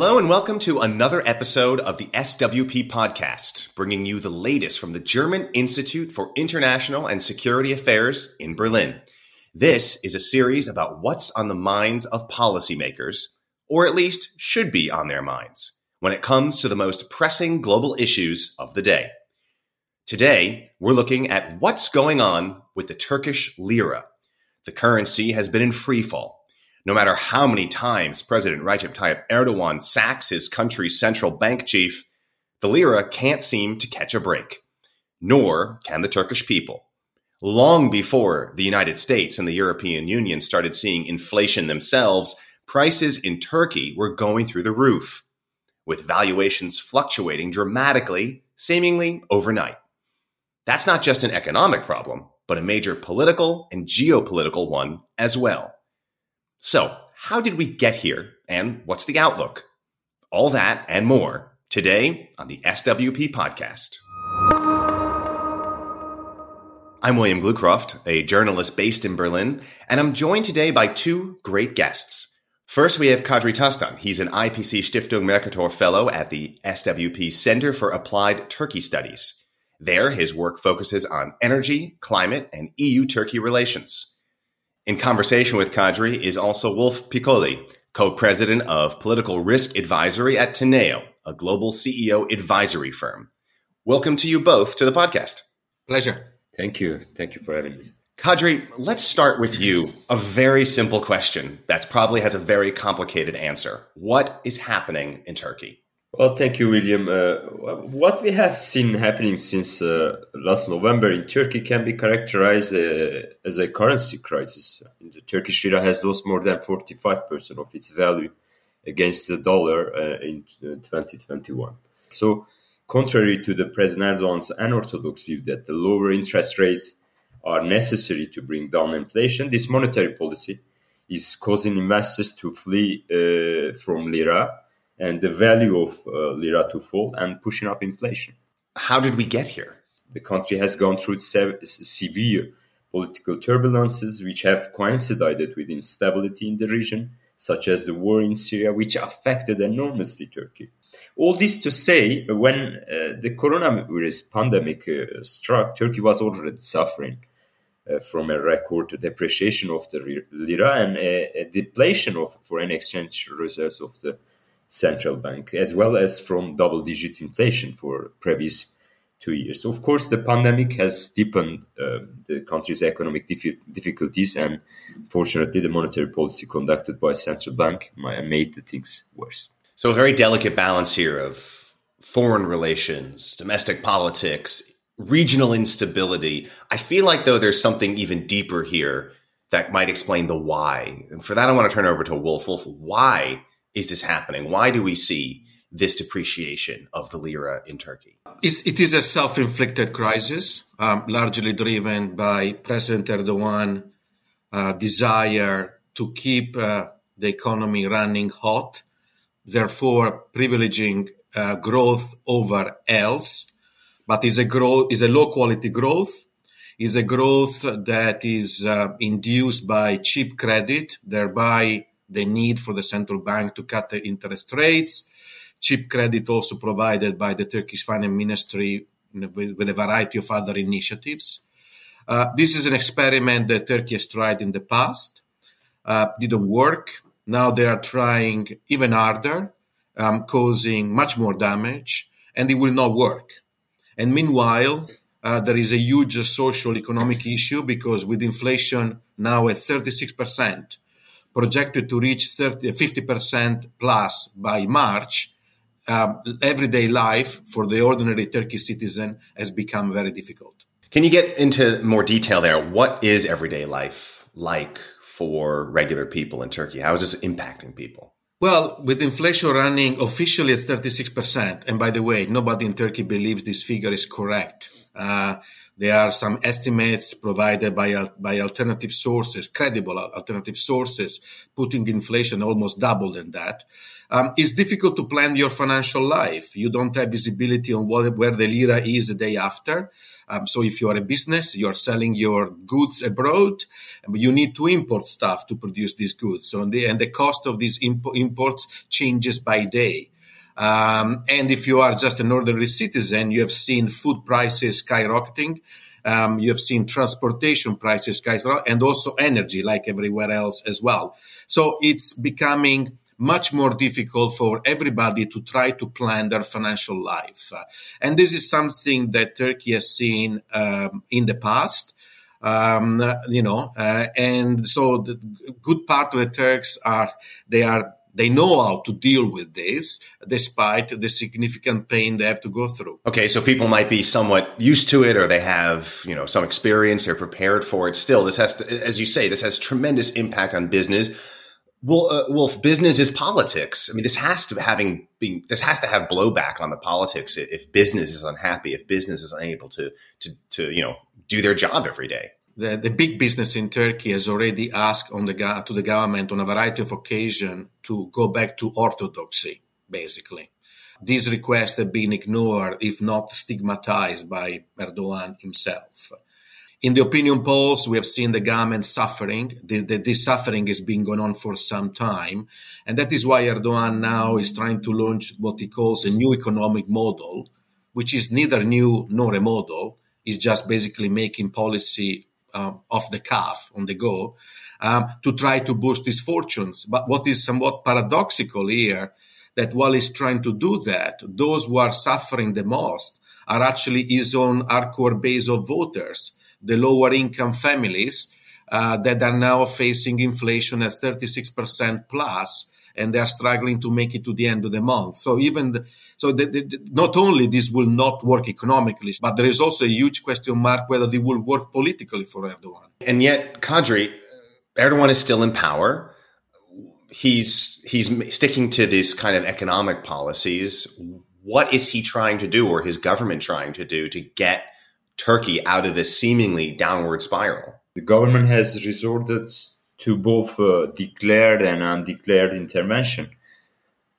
Hello, and welcome to another episode of the SWP podcast, bringing you the latest from the German Institute for International and Security Affairs in Berlin. This is a series about what's on the minds of policymakers, or at least should be on their minds, when it comes to the most pressing global issues of the day. Today, we're looking at what's going on with the Turkish lira. The currency has been in freefall no matter how many times President Recep Tayyip Erdogan sacks his country's central bank chief, the lira can't seem to catch a break. Nor can the Turkish people. Long before the United States and the European Union started seeing inflation themselves, prices in Turkey were going through the roof, with valuations fluctuating dramatically, seemingly overnight. That's not just an economic problem, but a major political and geopolitical one as well. So, how did we get here and what's the outlook? All that and more today on the SWP podcast. I'm William Glucroft, a journalist based in Berlin, and I'm joined today by two great guests. First, we have Kadri Tastan. He's an IPC Stiftung Mercator Fellow at the SWP Center for Applied Turkey Studies. There, his work focuses on energy, climate, and EU Turkey relations. In conversation with Kadri is also Wolf Piccoli, co-president of Political Risk Advisory at Teneo, a global CEO advisory firm. Welcome to you both to the podcast. Pleasure. Thank you. Thank you for having me. Kadri, let's start with you. A very simple question that probably has a very complicated answer. What is happening in Turkey? Well, thank you, William. Uh, what we have seen happening since uh, last November in Turkey can be characterized uh, as a currency crisis. The Turkish lira has lost more than 45% of its value against the dollar uh, in 2021. Uh, so, contrary to the President Erdogan's unorthodox view that the lower interest rates are necessary to bring down inflation, this monetary policy is causing investors to flee uh, from lira and the value of uh, lira to fall and pushing up inflation. How did we get here? The country has gone through sev- severe political turbulences which have coincided with instability in the region, such as the war in Syria, which affected enormously Turkey. All this to say, when uh, the coronavirus pandemic uh, struck, Turkey was already suffering uh, from a record depreciation of the lira and a, a depletion of foreign exchange reserves of the central bank, as well as from double digit inflation for previous two years. Of course, the pandemic has deepened uh, the country's economic dif- difficulties, and fortunately, the monetary policy conducted by central bank made the things worse. So, a very delicate balance here of foreign relations, domestic politics, regional instability. I feel like, though, there's something even deeper here that might explain the why. And for that, I want to turn over to Wolf. Wolf, why is this happening? Why do we see this depreciation of the lira in Turkey? It's, it is a self-inflicted crisis, um, largely driven by President Erdogan' uh, desire to keep uh, the economy running hot, therefore privileging uh, growth over else. But is a growth is a low quality growth, is a growth that is uh, induced by cheap credit, thereby the need for the central bank to cut the interest rates, cheap credit also provided by the Turkish finance ministry with, a variety of other initiatives. Uh, this is an experiment that Turkey has tried in the past, uh, didn't work. Now they are trying even harder, um, causing much more damage, and it will not work. And meanwhile, uh, there is a huge social economic issue because with inflation now at 36 percent, projected to reach 30, 50% plus by March, um, everyday life for the ordinary Turkish citizen has become very difficult. Can you get into more detail there? What is everyday life like for regular people in Turkey? How is this impacting people? Well, with inflation running officially at 36%, and by the way, nobody in Turkey believes this figure is correct. Uh, There are some estimates provided by, by alternative sources, credible alternative sources, putting inflation almost double than that. Um, it's difficult to plan your financial life. You don't have visibility on what, where the lira is the day after. Um, so if you are a business, you are selling your goods abroad, but you need to import stuff to produce these goods. So the, and the cost of these imp- imports changes by day. Um, and if you are just an ordinary citizen, you have seen food prices skyrocketing. Um, you have seen transportation prices skyrocketing and also energy like everywhere else as well. So it's becoming much more difficult for everybody to try to plan their financial life. And this is something that Turkey has seen um, in the past. Um, you know, uh, and so the good part of the Turks are they are they know how to deal with this despite the significant pain they have to go through. Okay, so people might be somewhat used to it or they have, you know, some experience, they're prepared for it. Still, this has to, as you say, this has tremendous impact on business. Well, uh, business is politics. I mean, this has to having being this has to have blowback on the politics if business is unhappy, if business is unable to to to you know do their job every day the, the big business in Turkey has already asked on the, to the government on a variety of occasions to go back to orthodoxy, basically. These requests have been ignored, if not stigmatized by Erdogan himself. In the opinion polls, we have seen the government suffering. The, the, this suffering has been going on for some time. And that is why Erdogan now is trying to launch what he calls a new economic model, which is neither new nor a model. It's just basically making policy um, off the cuff, on the go, um, to try to boost his fortunes. But what is somewhat paradoxical here, that while he's trying to do that, those who are suffering the most are actually his own hardcore base of voters, the lower income families uh, that are now facing inflation at 36% plus and they are struggling to make it to the end of the month. So even the, so the, the, not only this will not work economically, but there is also a huge question mark whether it will work politically for Erdogan. And yet, Kadri, Erdogan is still in power. He's he's sticking to these kind of economic policies. What is he trying to do, or his government trying to do, to get Turkey out of this seemingly downward spiral? The government has resorted to both uh, declared and undeclared intervention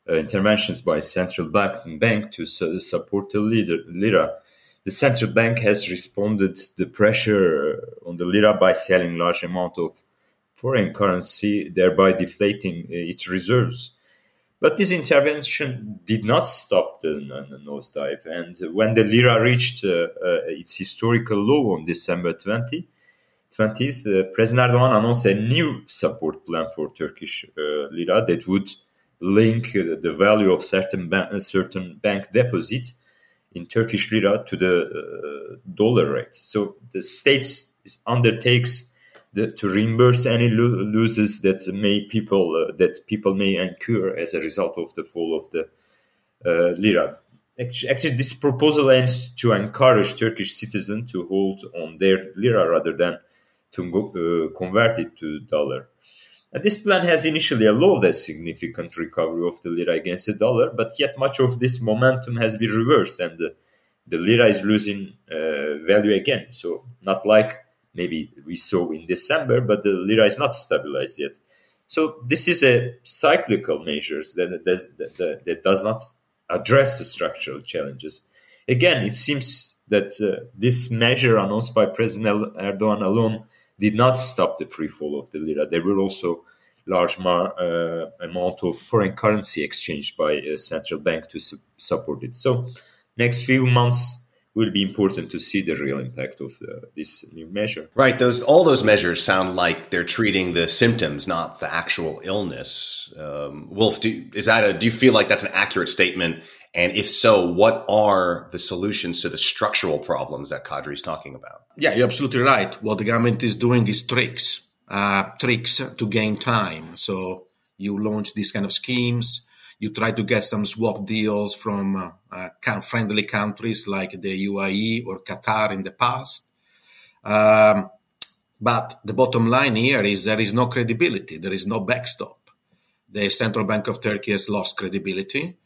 uh, interventions by central bank, bank to su- support the lira. The central bank has responded to the pressure on the lira by selling large amount of foreign currency, thereby deflating uh, its reserves. But this intervention did not stop the, the nosedive. And when the lira reached uh, uh, its historical low on December 20, 20th, uh, President Erdogan announced a new support plan for Turkish uh, lira that would link the value of certain, ba- certain bank deposits in Turkish lira to the uh, dollar rate. So the state undertakes the, to reimburse any lo- losses that may people uh, that people may incur as a result of the fall of the uh, lira. Actually, this proposal aims to encourage Turkish citizens to hold on their lira rather than to uh, convert it to dollar. And this plan has initially allowed a significant recovery of the lira against the dollar, but yet much of this momentum has been reversed and the, the lira is losing uh, value again. So not like maybe we saw in December, but the lira is not stabilized yet. So this is a cyclical measure that, that, that, that does not address the structural challenges. Again, it seems that uh, this measure announced by President Erdogan alone did not stop the free fall of the lira. There were also large mar, uh, amount of foreign currency exchanged by a central bank to su- support it. So, next few months will be important to see the real impact of uh, this new measure. Right. Those all those measures sound like they're treating the symptoms, not the actual illness. Um, Wolf, do, is that a? Do you feel like that's an accurate statement? And if so, what are the solutions to the structural problems that Kadri is talking about? Yeah, you're absolutely right. What the government is doing is tricks, uh, tricks to gain time. So you launch these kind of schemes. You try to get some swap deals from uh, uh, friendly countries like the UAE or Qatar in the past. Um, but the bottom line here is there is no credibility. There is no backstop. The Central Bank of Turkey has lost credibility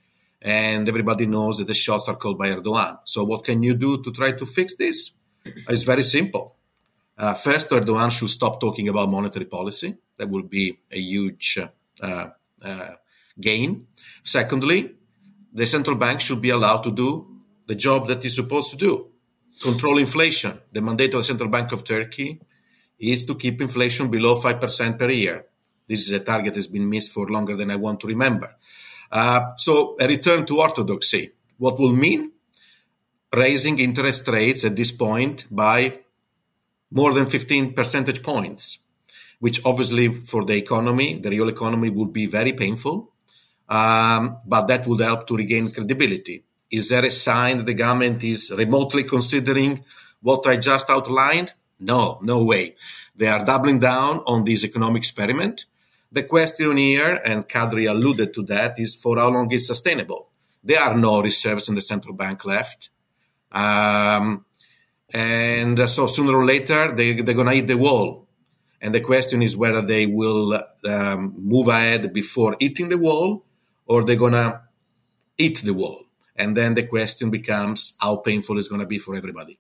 and everybody knows that the shots are called by Erdogan. So what can you do to try to fix this? It's very simple. Uh, first, Erdogan should stop talking about monetary policy. That will be a huge uh, uh, gain. Secondly, the central bank should be allowed to do the job that it's supposed to do control inflation. The mandate of the Central Bank of Turkey is to keep inflation below 5% per year. This is a target that has been missed for longer than I want to remember. Uh, so, a return to orthodoxy. What will mean? Raising interest rates at this point by more than 15 percentage points, which obviously for the economy, the real economy, would be very painful. Um, but that would help to regain credibility. Is there a sign that the government is remotely considering what I just outlined? No, no way. They are doubling down on this economic experiment. The question here, and Kadri alluded to that, is for how long is sustainable? There are no reserves in the central bank left. Um, and so sooner or later, they, they're going to hit the wall. And the question is whether they will um, move ahead before hitting the wall or they're going to hit the wall. And then the question becomes how painful it's going to be for everybody.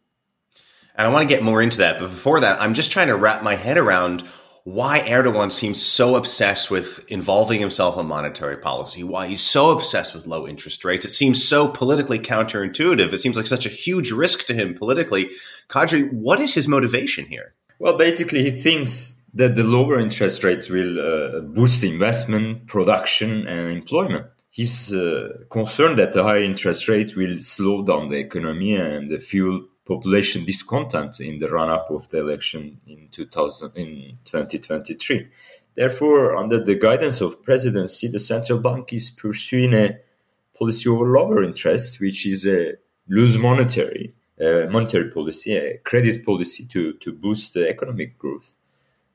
And I want to get more into that. But before that, I'm just trying to wrap my head around why Erdogan seems so obsessed with involving himself in monetary policy, why he's so obsessed with low interest rates. It seems so politically counterintuitive. It seems like such a huge risk to him politically. Kadri, what is his motivation here? Well, basically, he thinks that the lower interest rates will uh, boost investment, production, and employment. He's uh, concerned that the higher interest rates will slow down the economy and the fuel population discontent in the run-up of the election in 2000 in 2023. Therefore, under the guidance of presidency, the central bank is pursuing a policy over lower interest, which is a loose monetary uh, monetary policy, a credit policy to to boost the economic growth.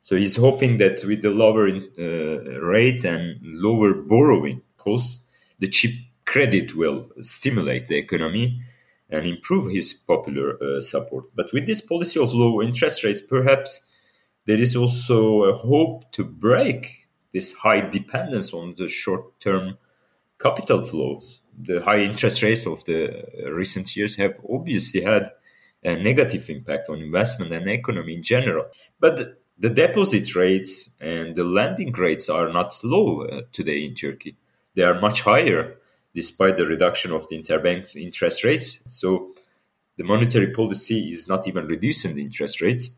So he's hoping that with the lower uh, rate and lower borrowing costs, the cheap credit will stimulate the economy and improve his popular uh, support. But with this policy of low interest rates, perhaps there is also a hope to break this high dependence on the short term capital flows. The high interest rates of the recent years have obviously had a negative impact on investment and economy in general. But the deposit rates and the lending rates are not low uh, today in Turkey. They are much higher despite the reduction of the interbank interest rates. So the monetary policy is not even reducing the interest rates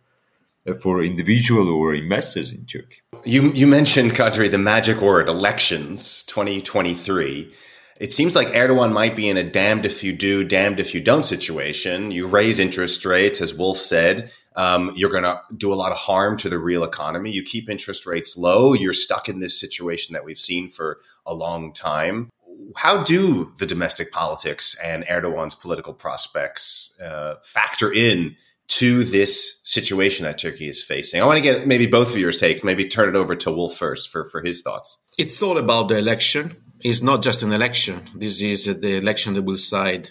uh, for individual or investors in Turkey. You you mentioned Kadri the magic word elections 2023. It seems like Erdogan might be in a damned if you do, damned if you don't situation. You raise interest rates, as Wolf said. Um, you're going to do a lot of harm to the real economy. You keep interest rates low. You're stuck in this situation that we've seen for a long time how do the domestic politics and Erdogan's political prospects uh, factor in to this situation that Turkey is facing? I want to get maybe both of your takes. Maybe turn it over to Wolf first for, for his thoughts. It's all about the election. It's not just an election. This is the election that will decide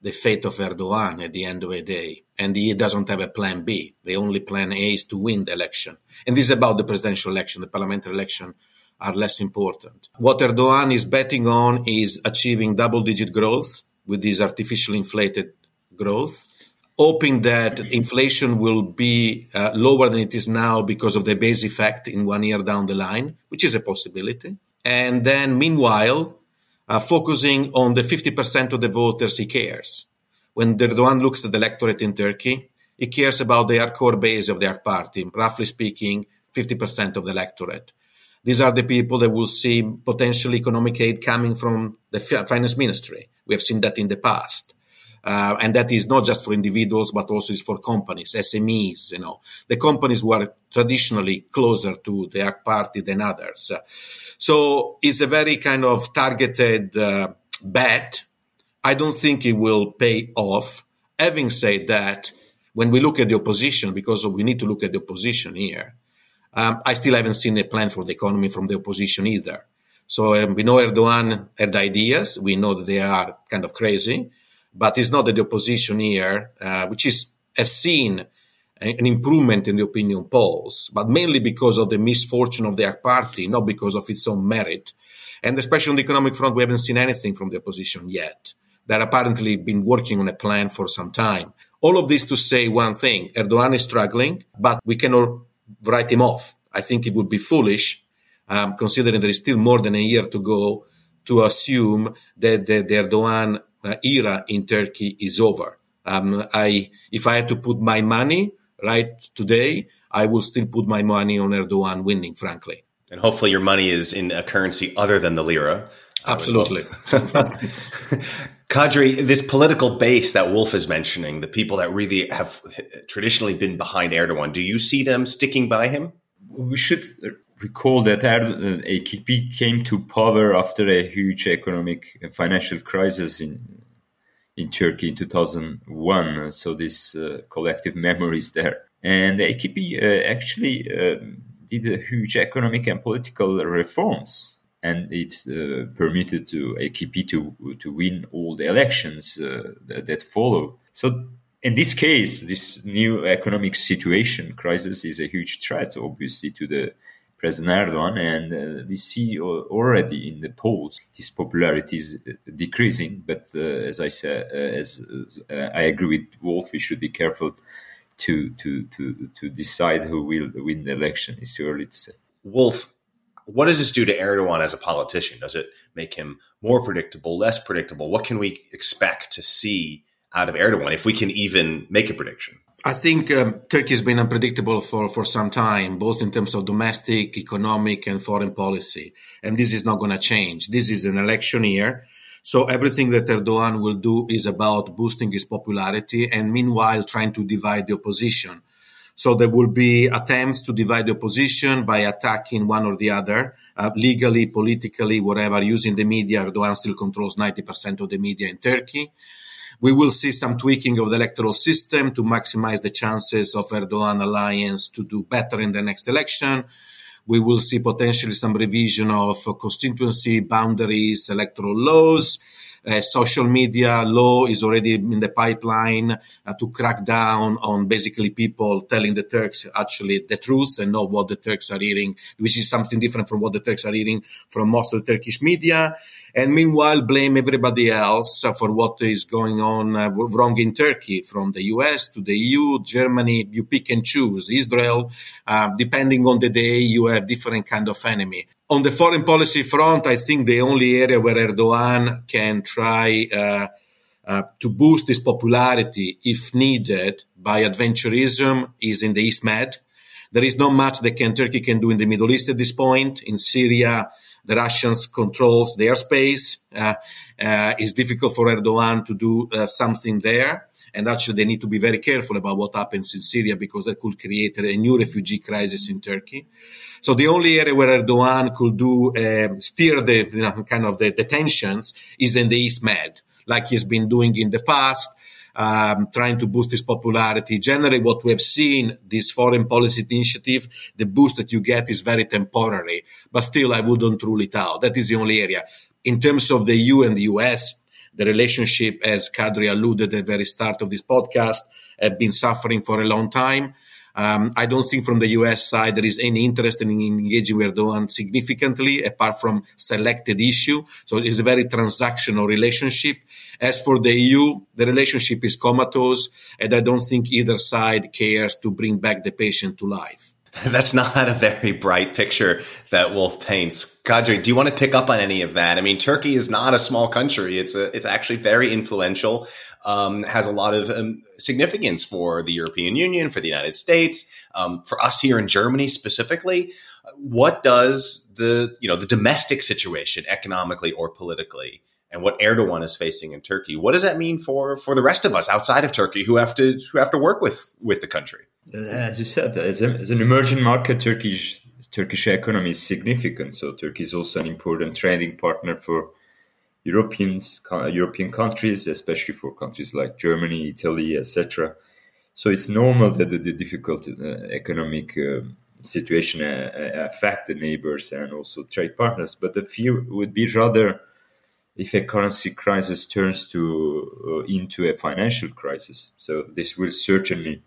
the fate of Erdogan at the end of the day. And he doesn't have a plan B. The only plan A is to win the election. And this is about the presidential election, the parliamentary election are less important. What Erdogan is betting on is achieving double digit growth with this artificially inflated growth, hoping that inflation will be uh, lower than it is now because of the base effect in one year down the line, which is a possibility. And then, meanwhile, uh, focusing on the 50% of the voters he cares. When Erdogan looks at the electorate in Turkey, he cares about the core base of the party, roughly speaking, 50% of the electorate. These are the people that will see potential economic aid coming from the finance ministry. We have seen that in the past. Uh, and that is not just for individuals, but also is for companies, SMEs, you know, the companies who are traditionally closer to the AK party than others. so it's a very kind of targeted uh, bet. I don't think it will pay off. Having said that, when we look at the opposition, because we need to look at the opposition here, um, I still haven't seen a plan for the economy from the opposition either. So um, we know Erdogan had ideas. We know that they are kind of crazy, but it's not that the opposition here, uh, which is has seen an improvement in the opinion polls, but mainly because of the misfortune of their party, not because of its own merit. And especially on the economic front, we haven't seen anything from the opposition yet. They're apparently been working on a plan for some time. All of this to say one thing Erdogan is struggling, but we cannot write him off. I think it would be foolish, um, considering there is still more than a year to go, to assume that the, the Erdogan uh, era in Turkey is over. Um, I, if I had to put my money right today, I will still put my money on Erdogan winning, frankly. And hopefully, your money is in a currency other than the lira. Absolutely. Kadri, this political base that Wolf is mentioning, the people that really have traditionally been behind Erdogan, do you see them sticking by him? We should recall that Erdogan, AKP came to power after a huge economic and financial crisis in in Turkey in 2001. So this uh, collective memory is there. And AKP uh, actually um, did a huge economic and political reforms, and it's uh, permitted to AKP to to win all the elections uh, that, that followed. So in this case, this new economic situation crisis is a huge threat, obviously, to the President Erdogan, and uh, we see already in the polls his popularity is uh, decreasing. But uh, as I said, uh, as, as I agree with Wolf, we should be careful to to to to decide who will win the election. It's too early to say. Wolf, what does this do to Erdogan as a politician? Does it make him more predictable, less predictable? What can we expect to see out of Erdogan if we can even make a prediction? I think um, Turkey has been unpredictable for, for some time, both in terms of domestic, economic, and foreign policy. And this is not going to change. This is an election year. So everything that Erdogan will do is about boosting his popularity and meanwhile trying to divide the opposition. So there will be attempts to divide the opposition by attacking one or the other, uh, legally, politically, whatever, using the media. Erdogan still controls 90% of the media in Turkey. We will see some tweaking of the electoral system to maximize the chances of Erdogan alliance to do better in the next election we will see potentially some revision of constituency boundaries, electoral laws. Uh, social media law is already in the pipeline uh, to crack down on basically people telling the Turks actually the truth and not what the Turks are hearing, which is something different from what the Turks are hearing from most of the Turkish media and meanwhile blame everybody else for what is going on uh, wrong in Turkey, from the US to the EU, Germany. You pick and choose. Israel, uh, depending on the day, you have different kind of enemy. On the foreign policy front, I think the only area where Erdogan can try uh, uh, to boost his popularity, if needed, by adventurism is in the East Med. There is not much that can, Turkey can do in the Middle East at this point. In Syria, the Russians controls their space. Uh, uh, it's difficult for Erdogan to do uh, something there. And actually, they need to be very careful about what happens in Syria because that could create a new refugee crisis in Turkey. So the only area where Erdogan could do uh, steer the you know, kind of the, the tensions is in the East Med, like he's been doing in the past um, trying to boost his popularity. Generally, what we have seen, this foreign policy initiative, the boost that you get is very temporary, but still, I wouldn't rule it out. That is the only area. In terms of the EU and the US, the relationship, as Kadri alluded at the very start of this podcast, have been suffering for a long time. Um, I don't think from the US side there is any interest in engaging with Erdogan significantly, apart from selected issue. So it's a very transactional relationship. As for the EU, the relationship is comatose, and I don't think either side cares to bring back the patient to life. That's not a very bright picture that Wolf paints. Kadri, do you want to pick up on any of that? I mean, Turkey is not a small country. It's a, it's actually very influential. Um, has a lot of um, significance for the European Union, for the United States, um, for us here in Germany specifically. What does the you know the domestic situation, economically or politically, and what Erdogan is facing in Turkey, what does that mean for for the rest of us outside of Turkey who have to who have to work with with the country? As you said, as, a, as an emerging market, Turkish Turkish economy is significant. So Turkey is also an important trading partner for Europeans, European countries, especially for countries like Germany, Italy, etc. So it's normal that the, the difficult uh, economic uh, situation uh, affect the neighbors and also trade partners. But the fear would be rather if a currency crisis turns to uh, into a financial crisis. So this will certainly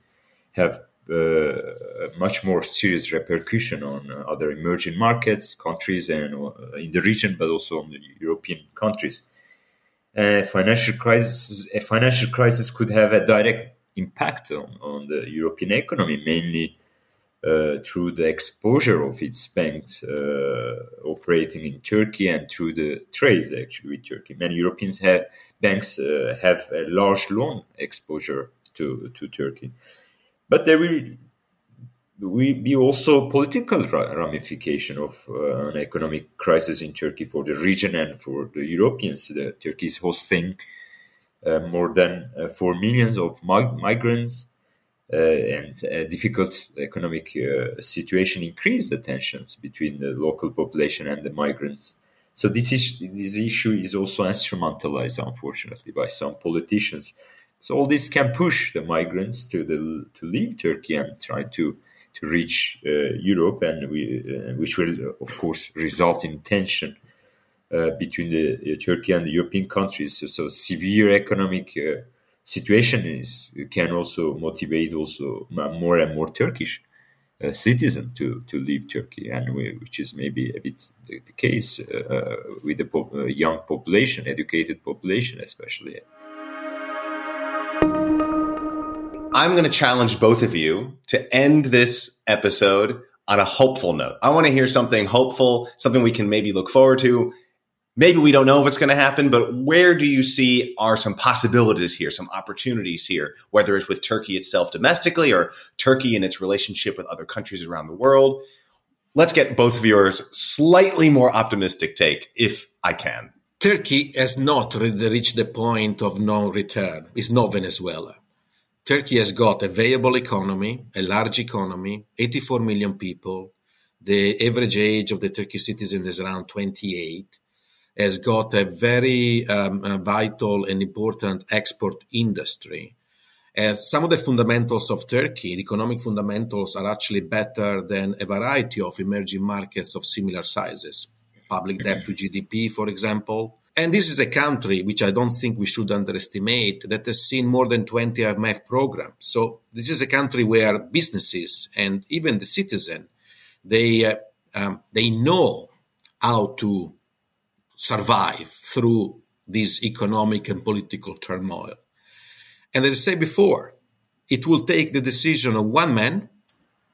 have uh, much more serious repercussion on uh, other emerging markets, countries, and uh, in the region, but also on the European countries. A financial crisis, a financial crisis could have a direct impact on, on the European economy, mainly uh, through the exposure of its banks uh, operating in Turkey and through the trade actually with Turkey. Many European have, banks uh, have a large loan exposure to, to Turkey. But there will be also political ramification of uh, an economic crisis in Turkey for the region and for the Europeans. The, Turkey is hosting uh, more than uh, 4 millions of mig- migrants uh, and a difficult economic uh, situation increased the tensions between the local population and the migrants. So this, is, this issue is also instrumentalized, unfortunately, by some politicians. So all this can push the migrants to the to leave Turkey and try to to reach uh, Europe, and we, uh, which will, of course, result in tension uh, between the Turkey and the European countries. So, so severe economic situation is can also motivate also more and more Turkish uh, citizens to, to leave Turkey, and we, which is maybe a bit the, the case uh, with the po- uh, young population, educated population, especially. I'm going to challenge both of you to end this episode on a hopeful note. I want to hear something hopeful, something we can maybe look forward to. Maybe we don't know if it's going to happen, but where do you see are some possibilities here, some opportunities here, whether it's with Turkey itself domestically or Turkey in its relationship with other countries around the world? Let's get both of yours slightly more optimistic take, if I can. Turkey has not reached the point of no return. It's not Venezuela. Turkey has got a viable economy, a large economy, 84 million people. The average age of the Turkish citizen is around 28. Has got a very um, uh, vital and important export industry. And some of the fundamentals of Turkey, the economic fundamentals, are actually better than a variety of emerging markets of similar sizes. Public debt to GDP, for example, and this is a country which I don't think we should underestimate that has seen more than 20 IMF programs. So this is a country where businesses and even the citizen, they, uh, um, they know how to survive through this economic and political turmoil. And as I said before, it will take the decision of one man,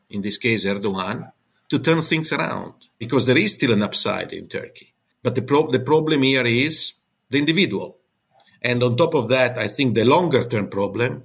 in this case Erdogan, to turn things around because there is still an upside in Turkey. But the, pro- the problem here is the individual. And on top of that, I think the longer term problem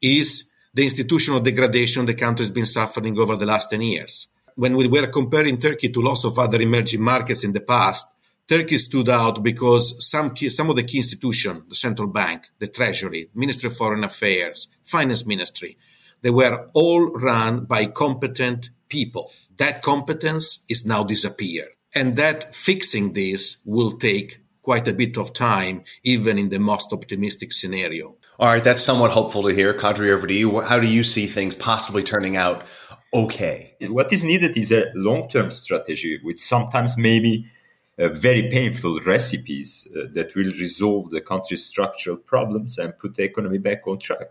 is the institutional degradation the country has been suffering over the last 10 years. When we were comparing Turkey to lots of other emerging markets in the past, Turkey stood out because some key, some of the key institutions, the central bank, the treasury, Ministry of Foreign Affairs, finance ministry, they were all run by competent people. That competence is now disappeared. And that fixing this will take quite a bit of time, even in the most optimistic scenario. All right, that's somewhat hopeful to hear. Kadri, over to you. How do you see things possibly turning out okay? What is needed is a long term strategy with sometimes maybe uh, very painful recipes uh, that will resolve the country's structural problems and put the economy back on track.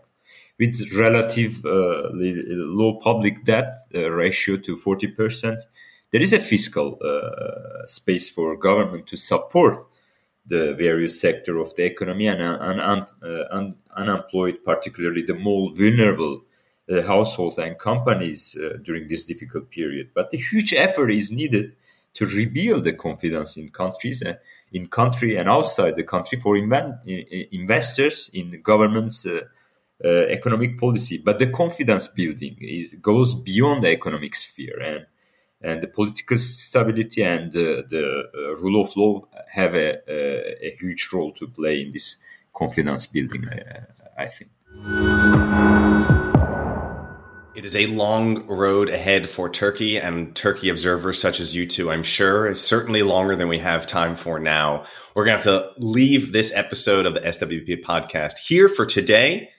With relative uh, low public debt uh, ratio to 40%, there is a fiscal uh, space for government to support the various sector of the economy and, and, and uh, unemployed, particularly the more vulnerable uh, households and companies uh, during this difficult period. But a huge effort is needed to rebuild the confidence in countries, uh, in country and outside the country for investors in governments. Uh, economic policy, but the confidence building is, goes beyond the economic sphere, and and the political stability and uh, the uh, rule of law have a, a, huge role to play in this confidence building, I, I think. It is a long road ahead for Turkey and Turkey observers such as you two, I'm sure. It's certainly longer than we have time for now. We're going to have to leave this episode of the SWP podcast here for today.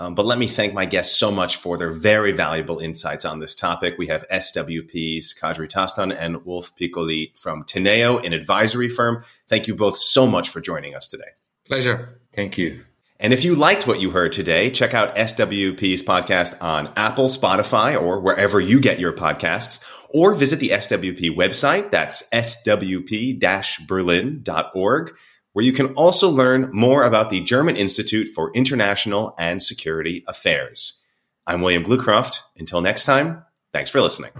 Um, but let me thank my guests so much for their very valuable insights on this topic. We have SWP's Kadri Tastan and Wolf Piccoli from Teneo, an advisory firm. Thank you both so much for joining us today. Pleasure. Thank you. And if you liked what you heard today, check out SWP's podcast on Apple, Spotify, or wherever you get your podcasts, or visit the SWP website. That's swp-berlin.org where you can also learn more about the German Institute for International and Security Affairs. I'm William Glucroft. Until next time, thanks for listening.